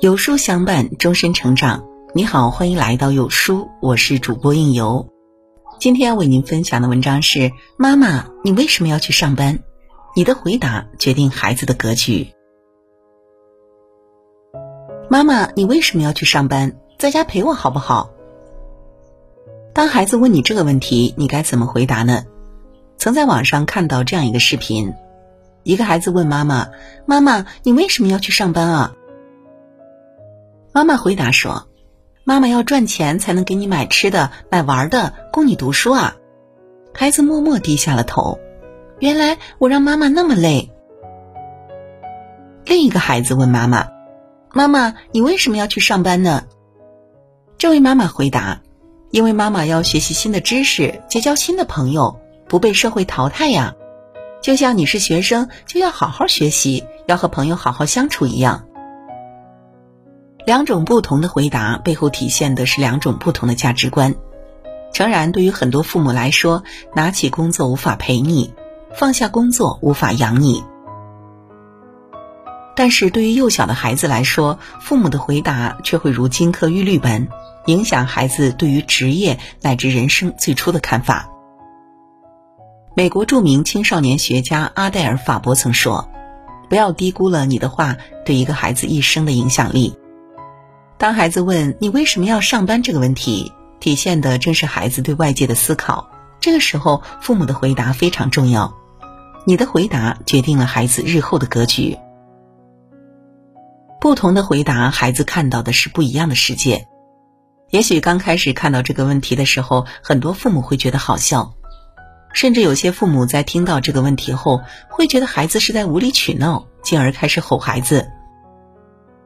有书相伴，终身成长。你好，欢迎来到有书，我是主播应由。今天要为您分享的文章是：妈妈，你为什么要去上班？你的回答决定孩子的格局。妈妈，你为什么要去上班？在家陪我好不好？当孩子问你这个问题，你该怎么回答呢？曾在网上看到这样一个视频，一个孩子问妈妈：“妈妈，你为什么要去上班啊？”妈妈回答说：“妈妈要赚钱才能给你买吃的、买玩的，供你读书啊。”孩子默默低下了头。原来我让妈妈那么累。另一个孩子问妈妈：“妈妈，你为什么要去上班呢？”这位妈妈回答：“因为妈妈要学习新的知识，结交新的朋友，不被社会淘汰呀。就像你是学生，就要好好学习，要和朋友好好相处一样。”两种不同的回答背后体现的是两种不同的价值观。诚然，对于很多父母来说，拿起工作无法陪你，放下工作无法养你。但是对于幼小的孩子来说，父母的回答却会如金科玉律般，影响孩子对于职业乃至人生最初的看法。美国著名青少年学家阿黛尔·法伯曾说：“不要低估了你的话对一个孩子一生的影响力。”当孩子问你为什么要上班这个问题，体现的正是孩子对外界的思考。这个时候，父母的回答非常重要。你的回答决定了孩子日后的格局。不同的回答，孩子看到的是不一样的世界。也许刚开始看到这个问题的时候，很多父母会觉得好笑，甚至有些父母在听到这个问题后，会觉得孩子是在无理取闹，进而开始吼孩子。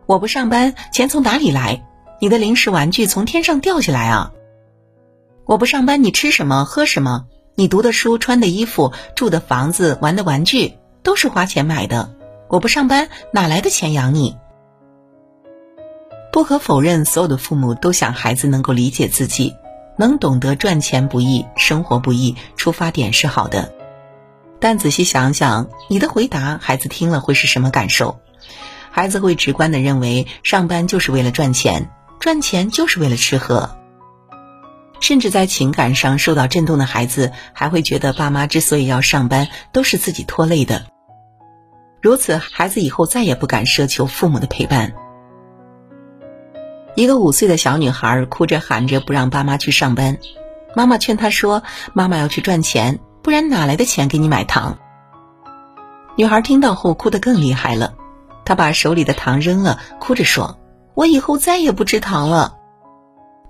我不上班，钱从哪里来？你的零食玩具从天上掉下来啊！我不上班，你吃什么喝什么？你读的书、穿的衣服、住的房子、玩的玩具都是花钱买的。我不上班，哪来的钱养你？不可否认，所有的父母都想孩子能够理解自己，能懂得赚钱不易，生活不易，出发点是好的。但仔细想想，你的回答，孩子听了会是什么感受？孩子会直观的认为，上班就是为了赚钱，赚钱就是为了吃喝。甚至在情感上受到震动的孩子，还会觉得爸妈之所以要上班，都是自己拖累的。如此，孩子以后再也不敢奢求父母的陪伴。一个五岁的小女孩哭着喊着不让爸妈去上班，妈妈劝她说：“妈妈要去赚钱，不然哪来的钱给你买糖？”女孩听到后哭得更厉害了。他把手里的糖扔了，哭着说：“我以后再也不吃糖了。”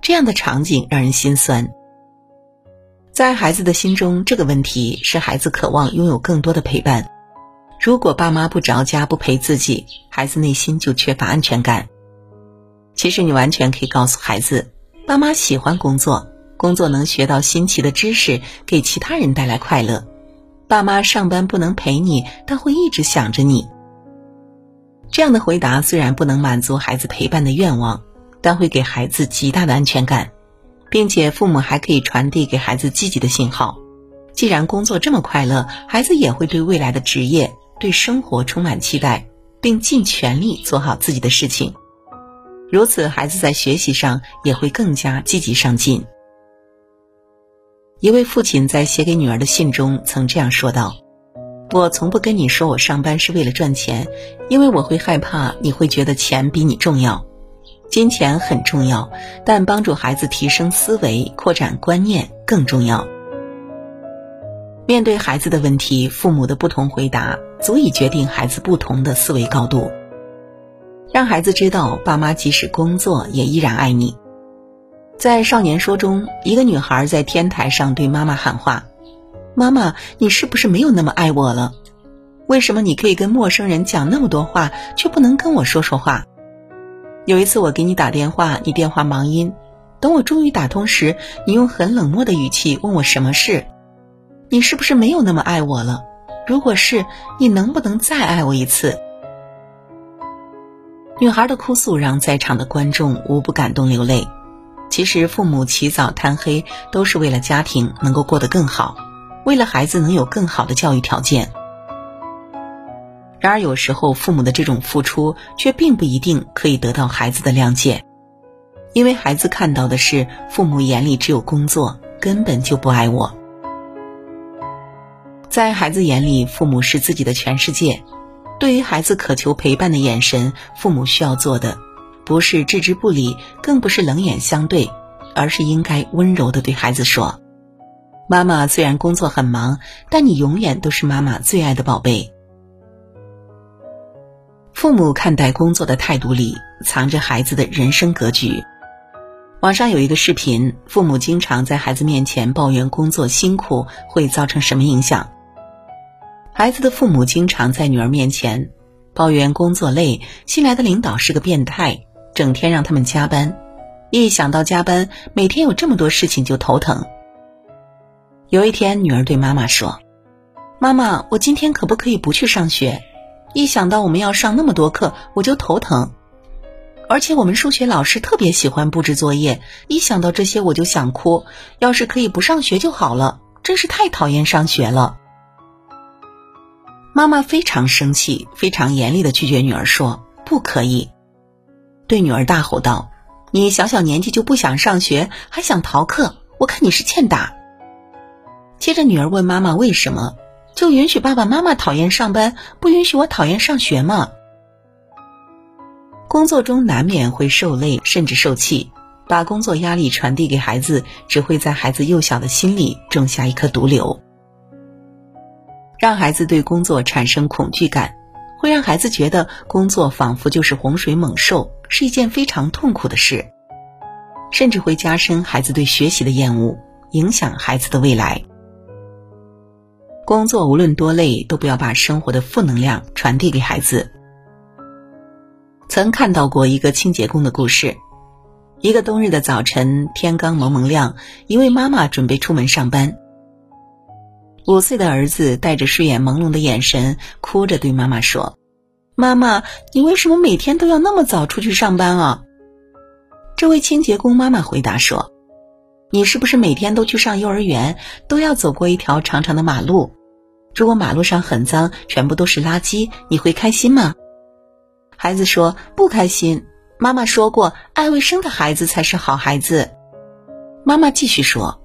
这样的场景让人心酸。在孩子的心中，这个问题是孩子渴望拥有更多的陪伴。如果爸妈不着家不陪自己，孩子内心就缺乏安全感。其实你完全可以告诉孩子，爸妈喜欢工作，工作能学到新奇的知识，给其他人带来快乐。爸妈上班不能陪你，但会一直想着你。这样的回答虽然不能满足孩子陪伴的愿望，但会给孩子极大的安全感，并且父母还可以传递给孩子积极的信号。既然工作这么快乐，孩子也会对未来的职业、对生活充满期待，并尽全力做好自己的事情。如此，孩子在学习上也会更加积极上进。一位父亲在写给女儿的信中曾这样说道。我从不跟你说我上班是为了赚钱，因为我会害怕你会觉得钱比你重要。金钱很重要，但帮助孩子提升思维、扩展观念更重要。面对孩子的问题，父母的不同回答足以决定孩子不同的思维高度。让孩子知道，爸妈即使工作也依然爱你。在《少年说》中，一个女孩在天台上对妈妈喊话。妈妈，你是不是没有那么爱我了？为什么你可以跟陌生人讲那么多话，却不能跟我说说话？有一次我给你打电话，你电话忙音，等我终于打通时，你用很冷漠的语气问我什么事？你是不是没有那么爱我了？如果是，你能不能再爱我一次？女孩的哭诉让在场的观众无不感动流泪。其实，父母起早贪黑，都是为了家庭能够过得更好。为了孩子能有更好的教育条件，然而，有时候父母的这种付出却并不一定可以得到孩子的谅解，因为孩子看到的是父母眼里只有工作，根本就不爱我。在孩子眼里，父母是自己的全世界。对于孩子渴求陪伴的眼神，父母需要做的，不是置之不理，更不是冷眼相对，而是应该温柔的对孩子说：“妈妈虽然工作很忙，但你永远都是妈妈最爱的宝贝。”父母看待工作的态度里，藏着孩子的人生格局。网上有一个视频，父母经常在孩子面前抱怨工作辛苦，会造成什么影响？孩子的父母经常在女儿面前抱怨工作累，新来的领导是个变态，整天让他们加班。一想到加班，每天有这么多事情就头疼。有一天，女儿对妈妈说：“妈妈，我今天可不可以不去上学？”一想到我们要上那么多课，我就头疼。而且我们数学老师特别喜欢布置作业，一想到这些我就想哭。要是可以不上学就好了，真是太讨厌上学了。妈妈非常生气，非常严厉的拒绝女儿说：“不可以。”对女儿大吼道：“你小小年纪就不想上学，还想逃课，我看你是欠打。”接着女儿问妈妈为什么。就允许爸爸妈妈讨厌上班，不允许我讨厌上学吗？工作中难免会受累，甚至受气。把工作压力传递给孩子，只会在孩子幼小的心里种下一颗毒瘤，让孩子对工作产生恐惧感，会让孩子觉得工作仿佛就是洪水猛兽，是一件非常痛苦的事，甚至会加深孩子对学习的厌恶，影响孩子的未来。工作无论多累，都不要把生活的负能量传递给孩子。曾看到过一个清洁工的故事。一个冬日的早晨，天刚蒙蒙亮，一位妈妈准备出门上班。五岁的儿子带着睡眼朦胧的眼神，哭着对妈妈说：“妈妈，你为什么每天都要那么早出去上班啊？”这位清洁工妈妈回答说。你是不是每天都去上幼儿园，都要走过一条长长的马路？如果马路上很脏，全部都是垃圾，你会开心吗？孩子说不开心。妈妈说过，爱卫生的孩子才是好孩子。妈妈继续说，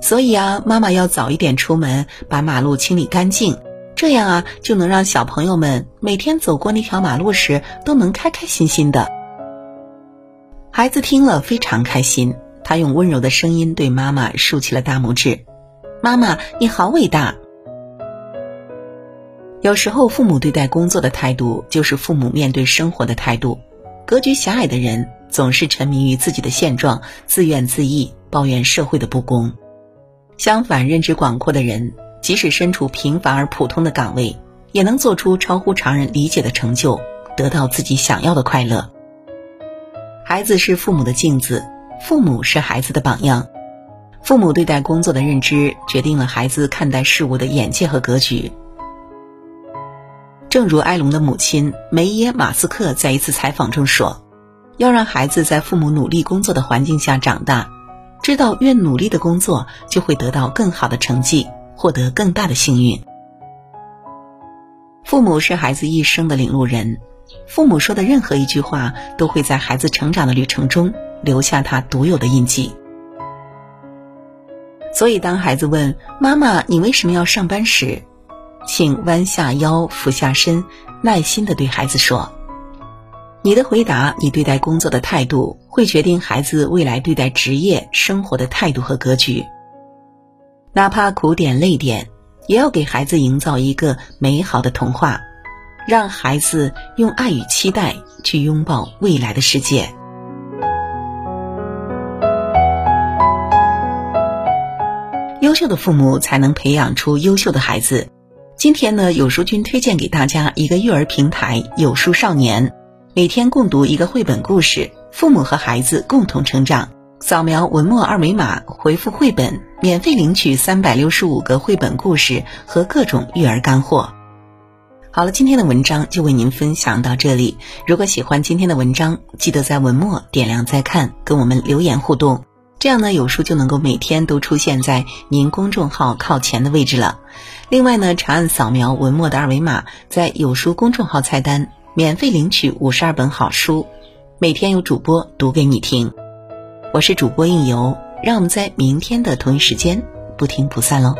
所以啊，妈妈要早一点出门，把马路清理干净，这样啊，就能让小朋友们每天走过那条马路时都能开开心心的。孩子听了非常开心。他用温柔的声音对妈妈竖起了大拇指：“妈妈，你好伟大。”有时候，父母对待工作的态度，就是父母面对生活的态度。格局狭隘的人总是沉迷于自己的现状，自怨自艾，抱怨社会的不公；相反，认知广阔的人，即使身处平凡而普通的岗位，也能做出超乎常人理解的成就，得到自己想要的快乐。孩子是父母的镜子。父母是孩子的榜样，父母对待工作的认知决定了孩子看待事物的眼界和格局。正如埃隆的母亲梅耶·马斯克在一次采访中说：“要让孩子在父母努力工作的环境下长大，知道越努力的工作就会得到更好的成绩，获得更大的幸运。”父母是孩子一生的领路人，父母说的任何一句话都会在孩子成长的旅程中。留下他独有的印记。所以，当孩子问妈妈：“你为什么要上班？”时，请弯下腰，俯下身，耐心的对孩子说：“你的回答，你对待工作的态度，会决定孩子未来对待职业生活的态度和格局。哪怕苦点累点，也要给孩子营造一个美好的童话，让孩子用爱与期待去拥抱未来的世界。”优秀的父母才能培养出优秀的孩子。今天呢，有书君推荐给大家一个育儿平台——有书少年，每天共读一个绘本故事，父母和孩子共同成长。扫描文末二维码，回复“绘本”，免费领取三百六十五个绘本故事和各种育儿干货。好了，今天的文章就为您分享到这里。如果喜欢今天的文章，记得在文末点亮再看，跟我们留言互动。这样呢，有书就能够每天都出现在您公众号靠前的位置了。另外呢，长按扫描文末的二维码，在有书公众号菜单免费领取五十二本好书，每天有主播读给你听。我是主播应由，让我们在明天的同一时间不听不散喽。